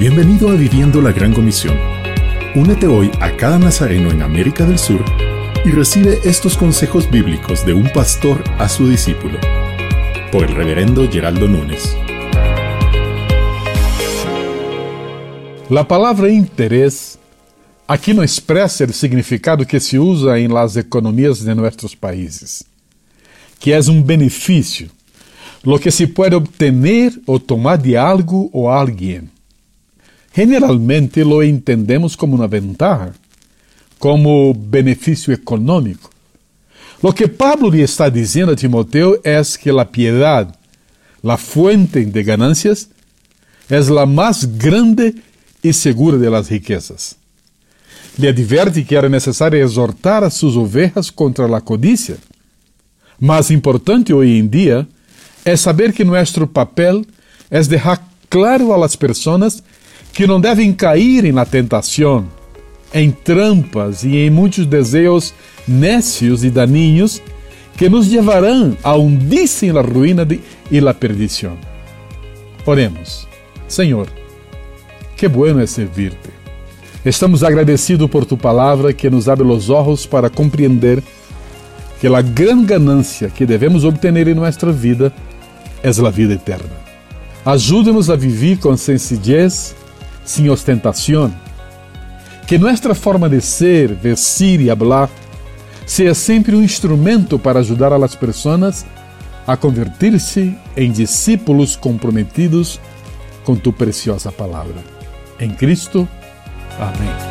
Bienvenido a Viviendo la Gran Comisión. Únete hoy a cada nazareno en América del Sur y recibe estos consejos bíblicos de un pastor a su discípulo. Por el reverendo Geraldo Núñez. La palavra interés aqui não expressa o significado que se usa em las economias de nossos países, que é um benefício, lo que se pode obter ou tomar de algo ou alguém. Generalmente lo entendemos como uma ventaja, como benefício econômico. Lo que Pablo lhe está dizendo a Timoteo é que a piedade, a fuente de ganancias, é a mais grande e segura de las riquezas. Lhe adverte que era necessário exortar a suas ovelhas contra a codicia. Mais importante hoje em dia é saber que nosso papel é deixar claro a las pessoas que não devem cair na tentação, em trampas e em muitos desejos nécios e daninhos que nos levarão a hundir-se na ruína e na perdição. Oremos. Senhor, que bueno é servir-te. Estamos agradecidos por tu palavra que nos abre os olhos para compreender que a grande ganância que devemos obter em nossa vida é a vida eterna. Ajude-nos a viver com sencillez sem ostentação. Que nossa forma de ser, vestir e falar seja sempre um instrumento para ajudar a las pessoas a convertir-se em discípulos comprometidos com tu preciosa palavra. Em Cristo. Amém.